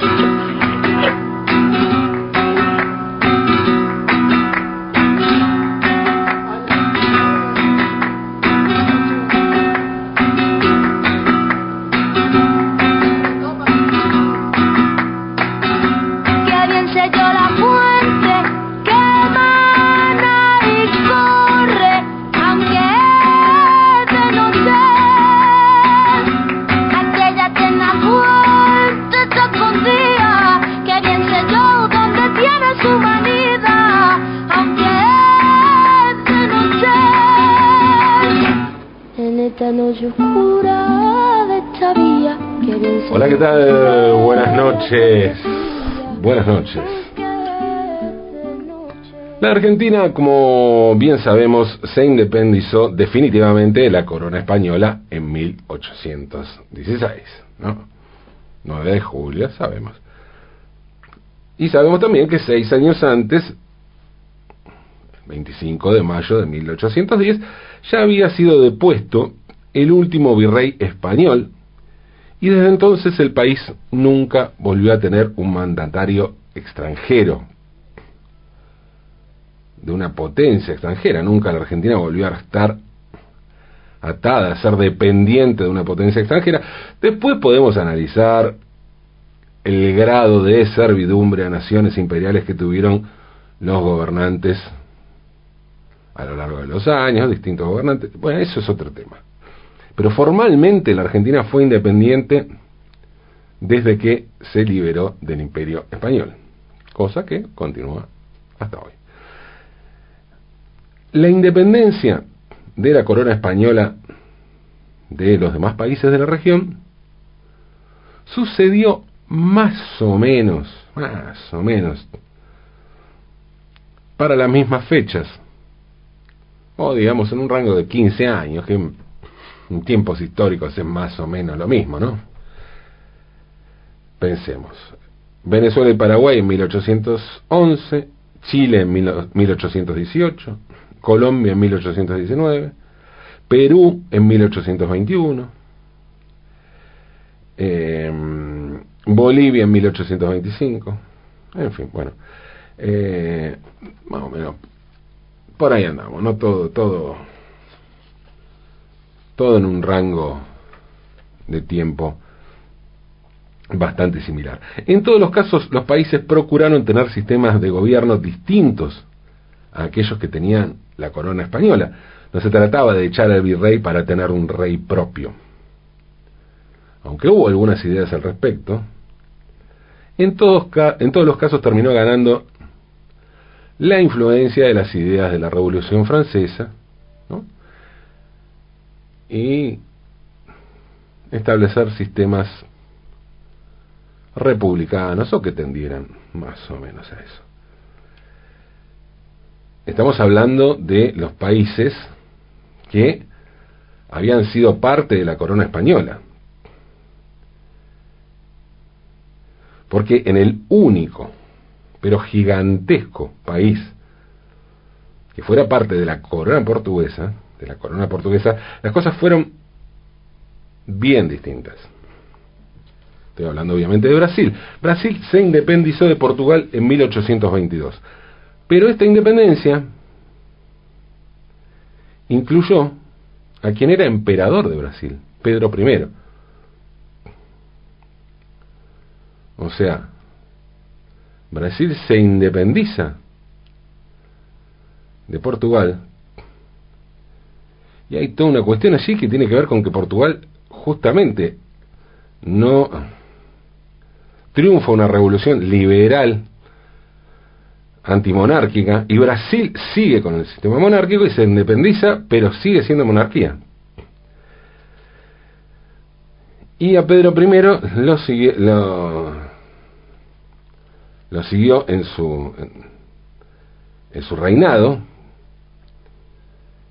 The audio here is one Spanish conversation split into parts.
Thank you. Noches. La Argentina, como bien sabemos, se independizó definitivamente de la corona española en 1816, ¿no? 9 de julio, sabemos. Y sabemos también que seis años antes, 25 de mayo de 1810, ya había sido depuesto el último virrey español, y desde entonces el país nunca volvió a tener un mandatario extranjero, de una potencia extranjera. Nunca la Argentina volvió a estar atada, a ser dependiente de una potencia extranjera. Después podemos analizar el grado de servidumbre a naciones imperiales que tuvieron los gobernantes a lo largo de los años, distintos gobernantes. Bueno, eso es otro tema. Pero formalmente la Argentina fue independiente desde que se liberó del imperio español, cosa que continúa hasta hoy. La independencia de la corona española de los demás países de la región sucedió más o menos, más o menos, para las mismas fechas, o digamos en un rango de 15 años, que en tiempos históricos es más o menos lo mismo, ¿no? Pensemos. Venezuela y Paraguay en 1811, Chile en 1818, Colombia en 1819, Perú en 1821, eh, Bolivia en 1825, en fin, bueno, eh, más o menos, por ahí andamos, no todo, todo todo en un rango de tiempo bastante similar. En todos los casos, los países procuraron tener sistemas de gobierno distintos a aquellos que tenían la corona española. No se trataba de echar al virrey para tener un rey propio. Aunque hubo algunas ideas al respecto, en todos, en todos los casos terminó ganando la influencia de las ideas de la Revolución Francesa, y establecer sistemas republicanos o que tendieran más o menos a eso. Estamos hablando de los países que habían sido parte de la corona española. Porque en el único, pero gigantesco país que fuera parte de la corona portuguesa, de la corona portuguesa, las cosas fueron bien distintas. Estoy hablando obviamente de Brasil. Brasil se independizó de Portugal en 1822. Pero esta independencia incluyó a quien era emperador de Brasil, Pedro I. O sea, Brasil se independiza de Portugal y hay toda una cuestión allí que tiene que ver con que Portugal justamente no triunfa una revolución liberal antimonárquica y Brasil sigue con el sistema monárquico y se independiza, pero sigue siendo monarquía. Y a Pedro I lo, siguió, lo, siguió en su, en su reinado,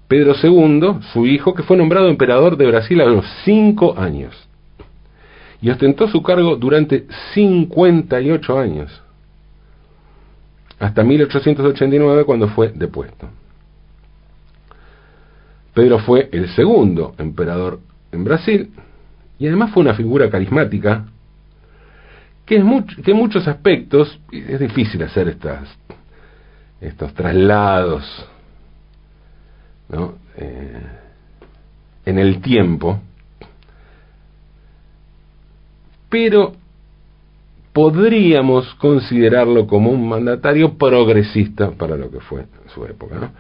Pedro II, su hijo, que fue nombrado emperador de Brasil a los cinco años. Y ostentó su cargo durante 58 años, hasta 1889 cuando fue depuesto. Pedro fue el segundo emperador en Brasil y además fue una figura carismática que, es que en muchos aspectos es difícil hacer estas, estos traslados ¿no? Eh, en el tiempo, pero podríamos considerarlo como un mandatario progresista para lo que fue su época.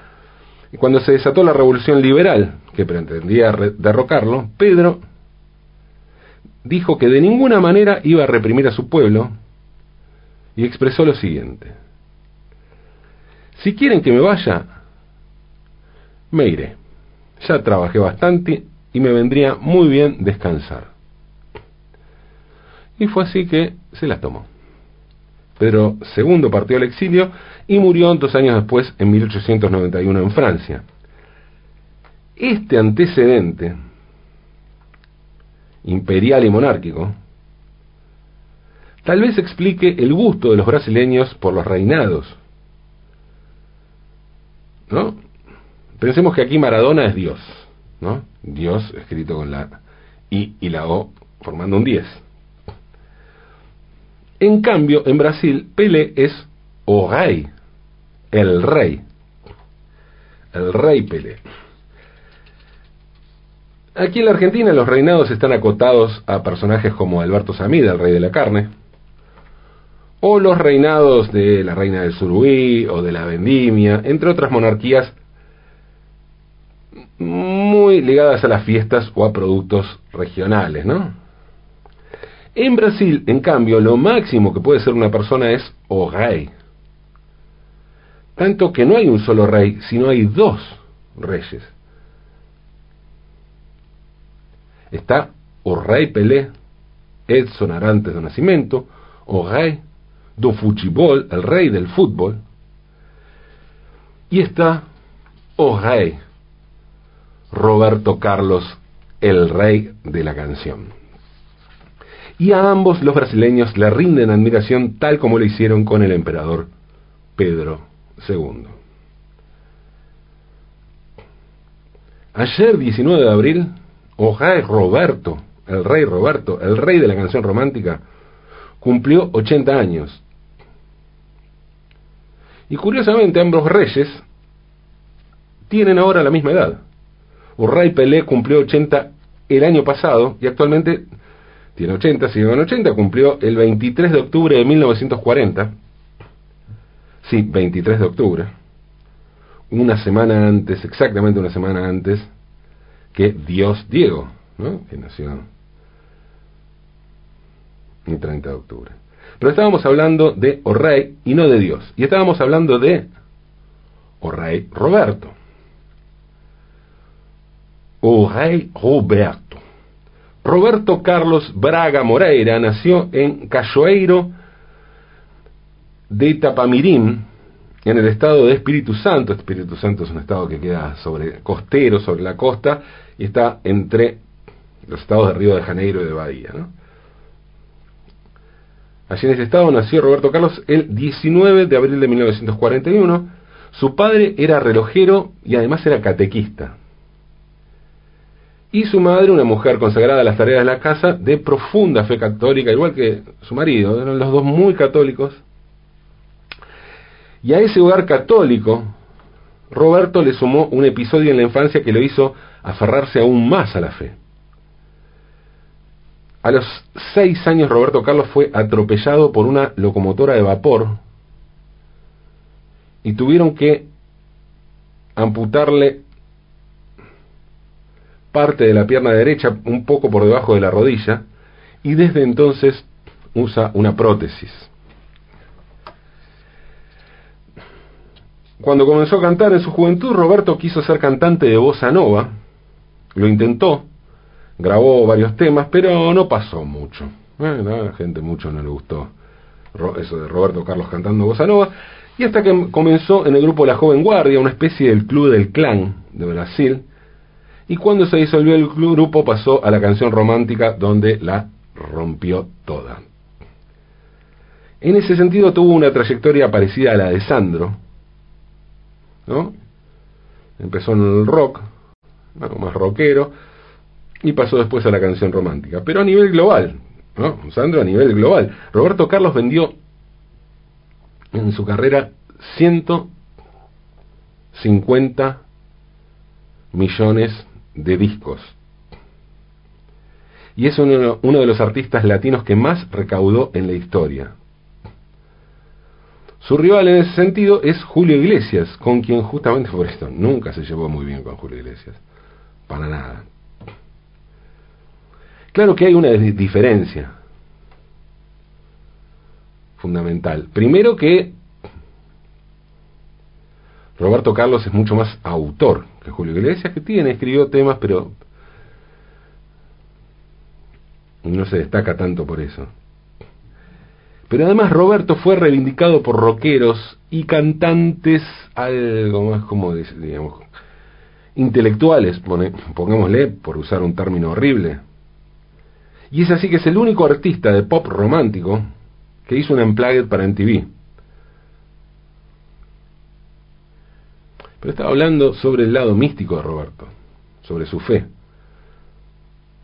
Y cuando se desató la revolución liberal, que pretendía derrocarlo, Pedro dijo que de ninguna manera iba a reprimir a su pueblo y expresó lo siguiente. Si quieren que me vaya, me iré. Ya trabajé bastante y me vendría muy bien descansar. Y fue así que se las tomó. Pedro II partió al exilio y murió dos años después, en 1891, en Francia. Este antecedente imperial y monárquico tal vez explique el gusto de los brasileños por los reinados. ¿No? Pensemos que aquí Maradona es Dios, ¿no? Dios escrito con la I y la O formando un 10. En cambio, en Brasil, Pelé es o rey, el rey. El rey Pelé. Aquí en la Argentina los reinados están acotados a personajes como Alberto Samida, el rey de la carne, o los reinados de la reina del Suruí o de la Vendimia, entre otras monarquías muy ligadas a las fiestas o a productos regionales, ¿no? En Brasil, en cambio, lo máximo que puede ser una persona es o rey. Tanto que no hay un solo rey, sino hay dos reyes. Está o rei Pelé, Edson Arantes de Nacimiento, o rey do futebol, el rey del fútbol, y está o rey Roberto Carlos, el rey de la canción. Y a ambos los brasileños le rinden admiración tal como lo hicieron con el emperador Pedro II. Ayer, 19 de abril, o rey Roberto, el rey Roberto, el rey de la canción romántica, cumplió 80 años. Y curiosamente ambos reyes tienen ahora la misma edad. Urray Pelé cumplió 80 el año pasado y actualmente tiene 80, sigue en 80, cumplió el 23 de octubre de 1940. Sí, 23 de octubre. Una semana antes, exactamente una semana antes, que Dios Diego, ¿no? que nació el 30 de octubre. Pero estábamos hablando de Orrey y no de Dios. Y estábamos hablando de Orrey Roberto. Orrey Roberto. Roberto Carlos Braga Moreira nació en Cachoeiro de Itapamirim, en el estado de Espíritu Santo. Espíritu Santo es un estado que queda sobre costero, sobre la costa, y está entre los estados de Río de Janeiro y de Bahía. ¿no? Allí en ese estado nació Roberto Carlos el 19 de abril de 1941. Su padre era relojero y además era catequista. Y su madre, una mujer consagrada a las tareas de la casa, de profunda fe católica, igual que su marido, eran los dos muy católicos. Y a ese hogar católico, Roberto le sumó un episodio en la infancia que lo hizo aferrarse aún más a la fe. A los seis años Roberto Carlos fue atropellado por una locomotora de vapor y tuvieron que amputarle parte de la pierna derecha un poco por debajo de la rodilla y desde entonces usa una prótesis. Cuando comenzó a cantar en su juventud, Roberto quiso ser cantante de bossa nova, lo intentó, grabó varios temas, pero no pasó mucho. a la gente mucho no le gustó eso de Roberto Carlos cantando bossa nova, y hasta que comenzó en el grupo La Joven Guardia, una especie del club del clan de Brasil, y cuando se disolvió el grupo pasó a la canción romántica donde la rompió toda. En ese sentido tuvo una trayectoria parecida a la de Sandro, ¿no? Empezó en el rock, más rockero, y pasó después a la canción romántica. Pero a nivel global, ¿no? Sandro a nivel global. Roberto Carlos vendió en su carrera 150 millones de discos. Y es uno, de los artistas latinos que más recaudó en la historia. Su rival en ese sentido es Julio Iglesias, con quien justamente por esto nunca se llevó muy bien con Julio Iglesias. Para nada. Claro que hay una diferencia fundamental. Primero que Roberto Carlos es mucho más autor que Julio Iglesias, que tiene, escribió temas, pero no se destaca tanto por eso. Pero además Roberto fue reivindicado por rockeros y cantantes algo más como digamos intelectuales, pongámosle por usar un término horrible. Y es así que es el único artista de pop romántico que hizo un unplugged para MTV. Pero estaba hablando sobre el lado místico de Roberto, sobre su fe.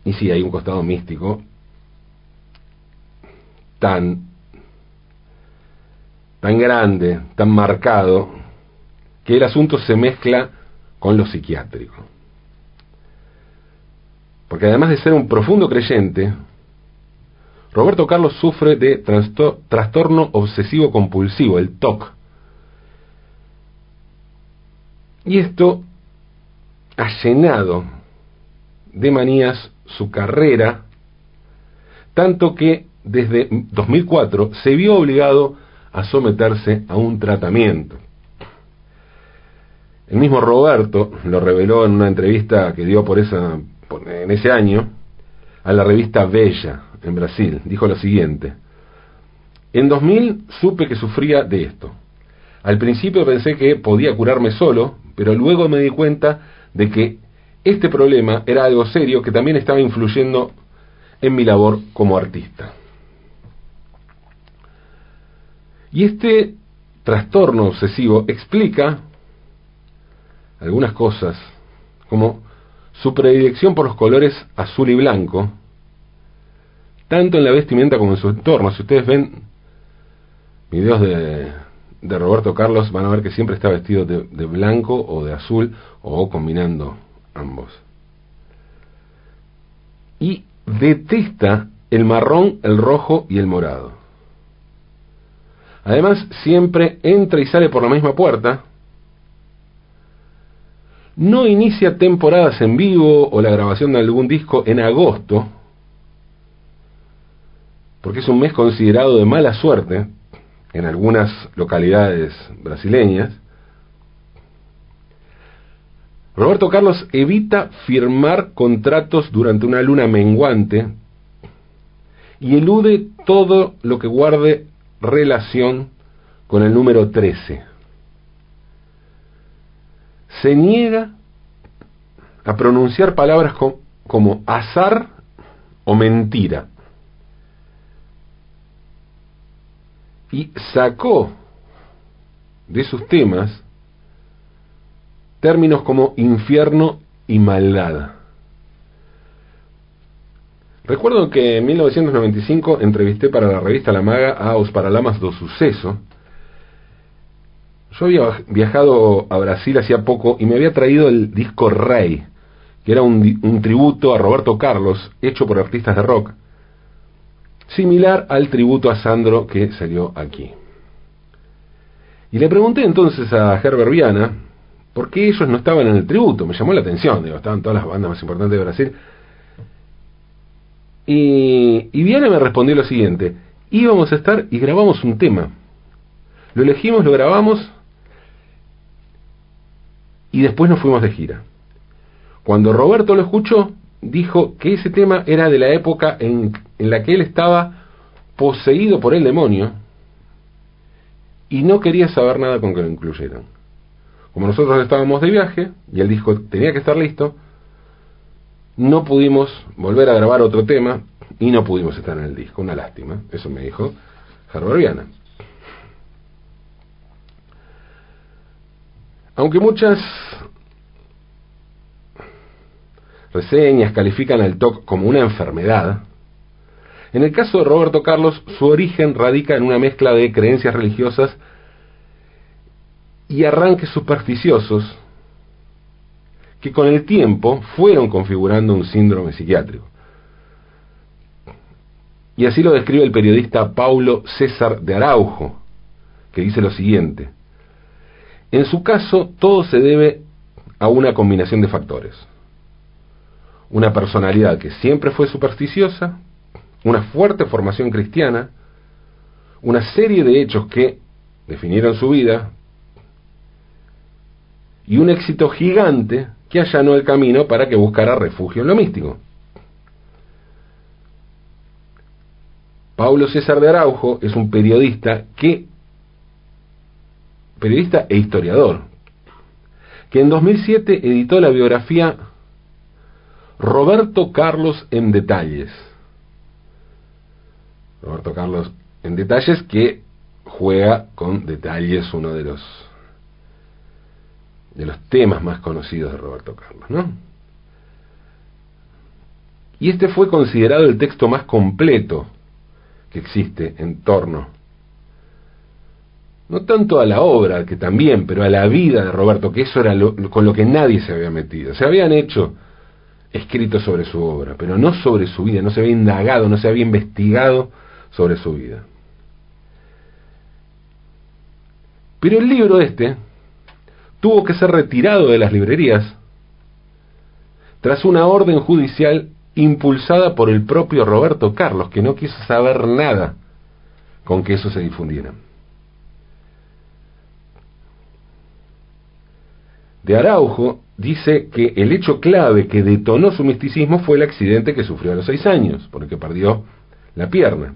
Y sí, hay un costado místico tan tan grande, tan marcado, que el asunto se mezcla con lo psiquiátrico. Porque además de ser un profundo creyente, Roberto Carlos sufre de trastorno obsesivo compulsivo, el TOC. Y esto ha llenado de manías su carrera, tanto que desde 2004 se vio obligado a someterse a un tratamiento. El mismo Roberto lo reveló en una entrevista que dio por esa, en ese año a la revista Bella en Brasil. Dijo lo siguiente, en 2000 supe que sufría de esto. Al principio pensé que podía curarme solo, pero luego me di cuenta de que este problema era algo serio que también estaba influyendo en mi labor como artista. Y este trastorno obsesivo explica algunas cosas, como su predilección por los colores azul y blanco, tanto en la vestimenta como en su entorno. Si ustedes ven videos de, de Roberto Carlos, van a ver que siempre está vestido de, de blanco o de azul, o combinando ambos. Y detesta el marrón, el rojo y el morado. Además, siempre entra y sale por la misma puerta. No inicia temporadas en vivo o la grabación de algún disco en agosto, porque es un mes considerado de mala suerte en algunas localidades brasileñas. Roberto Carlos evita firmar contratos durante una luna menguante y elude todo lo que guarde relación con el número 13. Se niega a pronunciar palabras como azar o mentira. Y sacó de sus temas términos como infierno y maldad. Recuerdo que en 1995 entrevisté para la revista La Maga a Os Paralamas do Suceso. Yo había viajado a Brasil hacía poco y me había traído el disco Rey, que era un, un tributo a Roberto Carlos hecho por artistas de rock, similar al tributo a Sandro que salió aquí. Y le pregunté entonces a Herbert Viana por qué ellos no estaban en el tributo. Me llamó la atención, digo, estaban todas las bandas más importantes de Brasil y, y Viana me respondió lo siguiente, íbamos a estar y grabamos un tema. Lo elegimos, lo grabamos y después nos fuimos de gira. Cuando Roberto lo escuchó, dijo que ese tema era de la época en, en la que él estaba poseído por el demonio y no quería saber nada con que lo incluyeran. Como nosotros estábamos de viaje y el disco tenía que estar listo, no pudimos volver a grabar otro tema y no pudimos estar en el disco. Una lástima, eso me dijo Viana. Aunque muchas reseñas califican al TOC como una enfermedad, En el caso de Roberto Carlos, su origen radica en una mezcla de creencias religiosas y arranques supersticiosos que con el tiempo fueron configurando un síndrome psiquiátrico. Y así lo describe el periodista Paulo César de Araujo, que dice lo siguiente. En su caso, todo se debe a una combinación de factores. Una personalidad que siempre fue supersticiosa, una fuerte formación cristiana, una serie de hechos que definieron su vida y un éxito gigante que allanó el camino para que buscara refugio en lo místico. Paulo César de Araujo es un periodista que periodista e historiador que en 2007 editó la biografía Roberto Carlos en detalles. Roberto Carlos en detalles que juega con detalles uno de los de los temas más conocidos de Roberto Carlos, ¿no? Y este fue considerado el texto más completo que existe en torno, no tanto a la obra, que también, pero a la vida de Roberto, que eso era con lo que nadie se había metido. Se habían hecho escritos sobre su obra, pero no sobre su vida, no se había indagado, no se había investigado sobre su vida. Pero el libro este tuvo que ser retirado de las librerías tras una orden judicial impulsada por el propio Roberto Carlos, que no quiso saber nada con que eso se difundiera. De Araujo dice que el hecho clave que detonó su misticismo fue el accidente que sufrió a los seis años, porque perdió la pierna.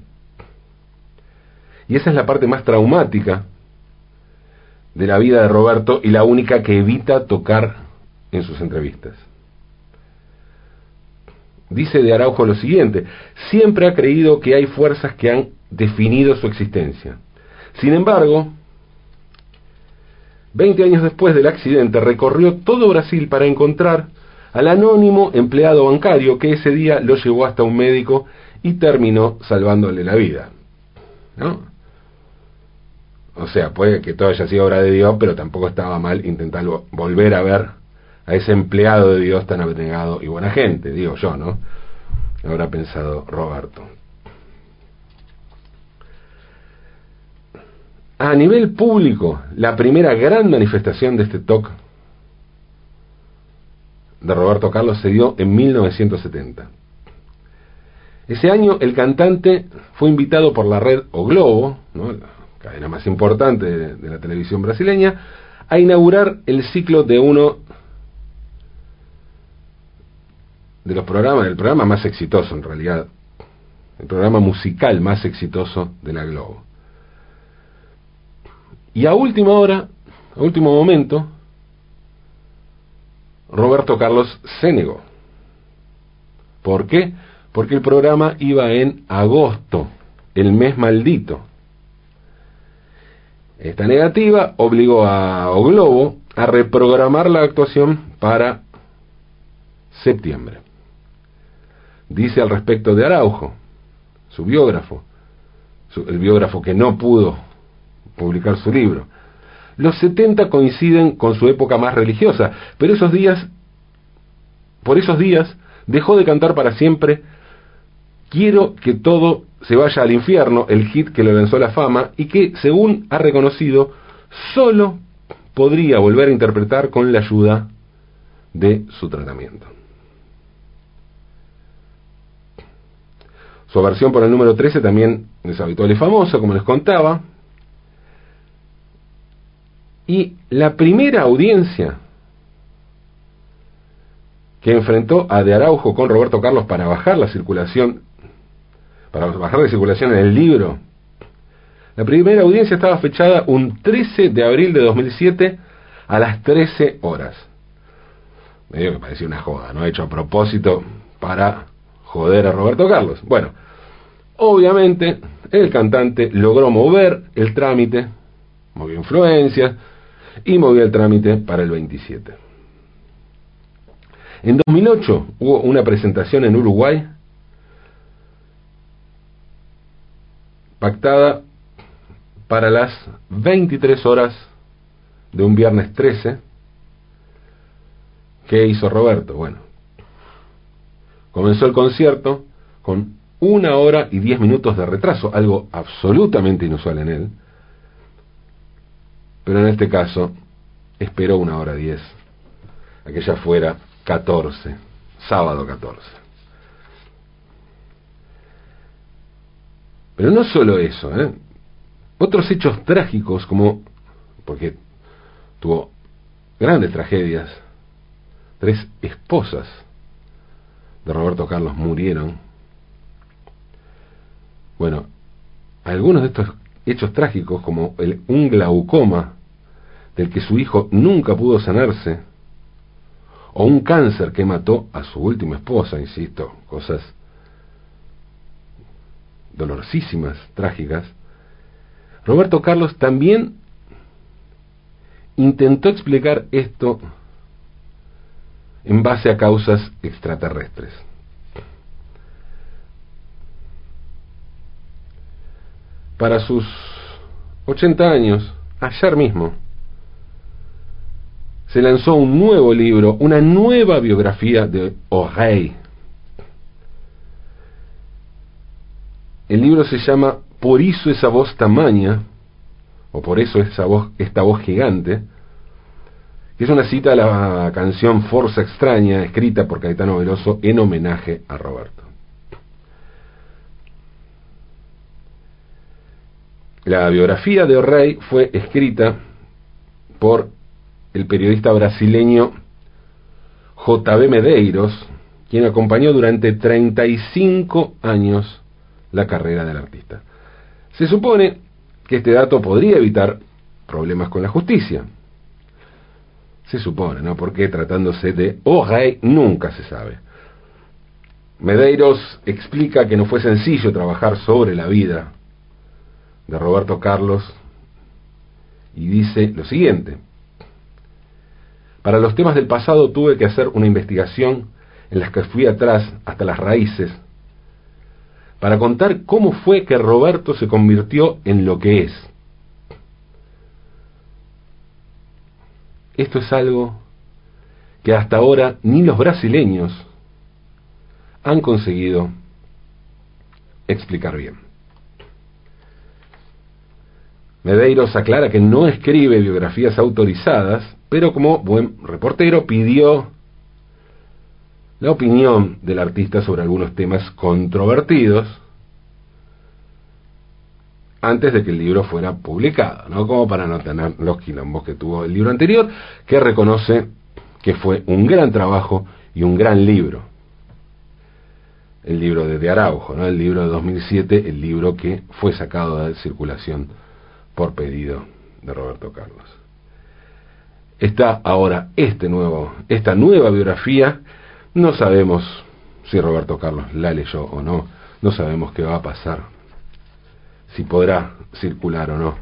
Y esa es la parte más traumática de la vida de Roberto y la única que evita tocar en sus entrevistas. Dice de Araujo lo siguiente, siempre ha creído que hay fuerzas que han definido su existencia. Sin embargo, 20 años después del accidente recorrió todo Brasil para encontrar al anónimo empleado bancario que ese día lo llevó hasta un médico y terminó salvándole la vida. ¿No? O sea, puede que todo haya sido obra de Dios, pero tampoco estaba mal intentar volver a ver a ese empleado de Dios tan abnegado y buena gente, digo yo, ¿no? Habrá pensado Roberto. A nivel público, la primera gran manifestación de este TOC de Roberto Carlos se dio en 1970. Ese año el cantante fue invitado por la red O Globo, la cadena más importante de, la televisión brasileña, a inaugurar el ciclo de uno de los programas, el programa más exitoso en realidad, el programa musical más exitoso de la Globo. Y a última hora, a último momento, Roberto Carlos se negó. ¿Por qué? Porque el programa iba en agosto, el mes maldito. Esta negativa obligó a O Globo a reprogramar la actuación para septiembre dice al respecto de Araujo, su biógrafo, el biógrafo que no pudo publicar su libro. Los 70 coinciden con su época más religiosa, pero esos días, por esos días, dejó de cantar para siempre Quiero que todo se vaya al infierno, el hit que le lanzó la fama y que, según ha reconocido, solo podría volver a interpretar con la ayuda de su tratamiento. Su versión por el número 13 también es habitual y famoso, como les contaba. Y la primera audiencia que enfrentó a De Araujo con Roberto Carlos para bajar la circulación, para bajar la circulación en el libro, la primera audiencia estaba fechada un 13 de abril de 2007 a las 13 horas. Medio que parecía una joda, ¿no? Hecho a propósito para joder a Roberto Carlos. Bueno, obviamente el cantante logró mover el trámite, movió influencias y movió el trámite para el 27. En 2008 hubo una presentación en Uruguay pactada para las 23 horas de un viernes 13. ¿Qué hizo Roberto? Bueno, comenzó el concierto con una hora y diez minutos de retraso, algo absolutamente inusual en él, pero en este caso esperó una hora diez, aquella fuera 14, sábado 14. Pero no solo eso, ¿eh? otros hechos trágicos como, porque tuvo grandes tragedias, tres esposas de Roberto Carlos murieron. Bueno, algunos de estos hechos trágicos, como el, un glaucoma del que su hijo nunca pudo sanarse, o un cáncer que mató a su última esposa, insisto, cosas dolorosísimas, trágicas, Roberto Carlos también intentó explicar esto en base a causas extraterrestres. Para sus 80 años, ayer mismo, se lanzó un nuevo libro, una nueva biografía de O'Reilly. El libro se llama Por eso esa voz tamaña, o por eso esa voz, esta voz gigante, que es una cita a la canción Forza Extraña, escrita por Caetano Veloso en homenaje a Roberto. La biografía de O'Reilly fue escrita por el periodista brasileño J.B. Medeiros, quien acompañó durante 35 años la carrera del artista. Se supone que este dato podría evitar problemas con la justicia. Se supone, ¿no? Porque tratándose de O'Reilly nunca se sabe. Medeiros explica que no fue sencillo trabajar sobre la vida de Roberto Carlos y dice lo siguiente. Para los temas del pasado tuve que hacer una investigación en las que fui atrás hasta las raíces para contar cómo fue que Roberto se convirtió en lo que es. Esto es algo que hasta ahora ni los brasileños han conseguido explicar bien. Medeiros aclara que no escribe biografías autorizadas, pero como buen reportero pidió la opinión del artista sobre algunos temas controvertidos antes de que el libro fuera publicado, ¿no? Como para no tener los quilombos que tuvo el libro anterior, que reconoce que fue un gran trabajo y un gran libro. El libro de De Araujo, ¿no? El libro de 2007, el libro que fue sacado de circulación por pedido de Roberto Carlos está ahora este nuevo, esta nueva biografía. No sabemos si Roberto Carlos la leyó o no, no sabemos qué va a pasar, si podrá circular o no.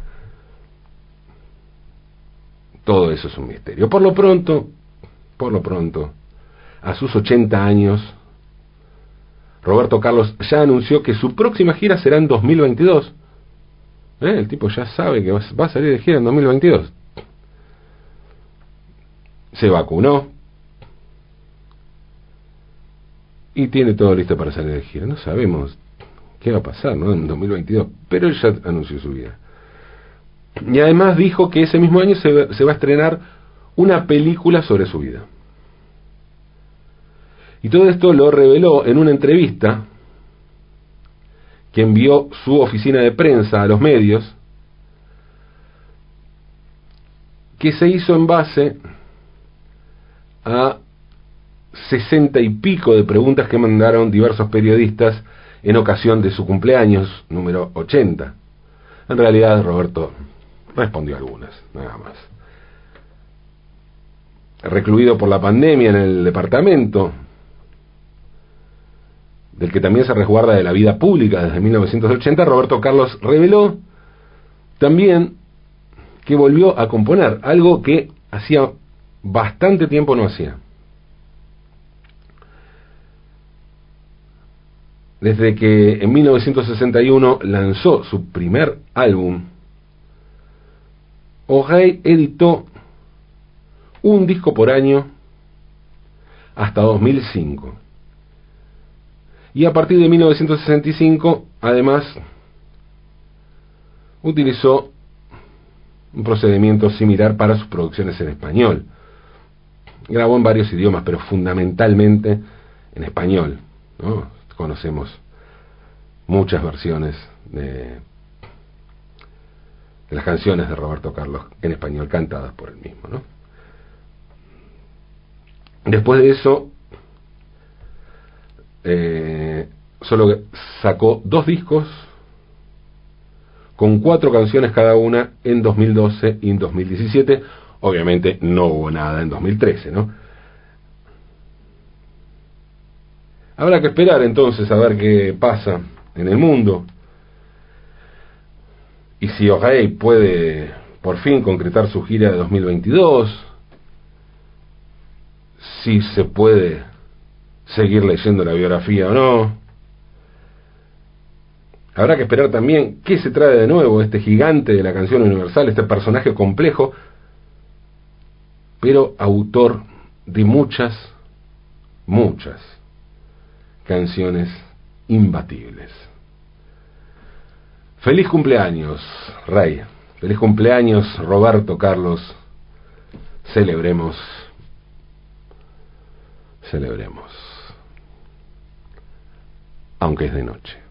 Todo eso es un misterio. Por lo pronto, por lo pronto, a sus 80 años, Roberto Carlos ya anunció que su próxima gira será en 2022. ¿Eh? El tipo ya sabe que va a salir de gira en 2022 se vacunó y tiene todo listo para salir de gira. No sabemos qué va a pasar ¿no? en 2022, pero él ya anunció su vida. Y además dijo que ese mismo año se, se va a estrenar una película sobre su vida. Y todo esto lo reveló en una entrevista que envió su oficina de prensa a los medios, que se hizo en base a sesenta y pico de preguntas que mandaron diversos periodistas en ocasión de su cumpleaños número 80. En realidad Roberto respondió algunas, nada más. Recluido por la pandemia en el departamento, del que también se resguarda de la vida pública desde 1980, Roberto Carlos reveló también que volvió a componer, algo que hacía bastante tiempo no hacía. Desde que en 1961 lanzó su primer álbum, O'Reilly editó un disco por año hasta 2005. Y a partir de 1965, además, utilizó un procedimiento similar para sus producciones en español. Grabó en varios idiomas, pero fundamentalmente en español. Conocemos muchas versiones de, las canciones de Roberto Carlos en español cantadas por él mismo. ¿no? Después de eso, eh, solo sacó dos discos con cuatro canciones cada una en 2012 y en 2017. Obviamente no hubo nada en 2013, ¿no? Habrá que esperar entonces a ver qué pasa en el mundo. Y si O'Reilly puede por fin concretar su gira de 2022, si se puede seguir leyendo la biografía o no. Habrá que esperar también qué se trae de nuevo este gigante de la canción universal, este personaje complejo, pero autor de muchas, muchas canciones imbatibles. Feliz cumpleaños, Rey. Feliz cumpleaños, Roberto Carlos. Celebremos celebremos, aunque es de noche.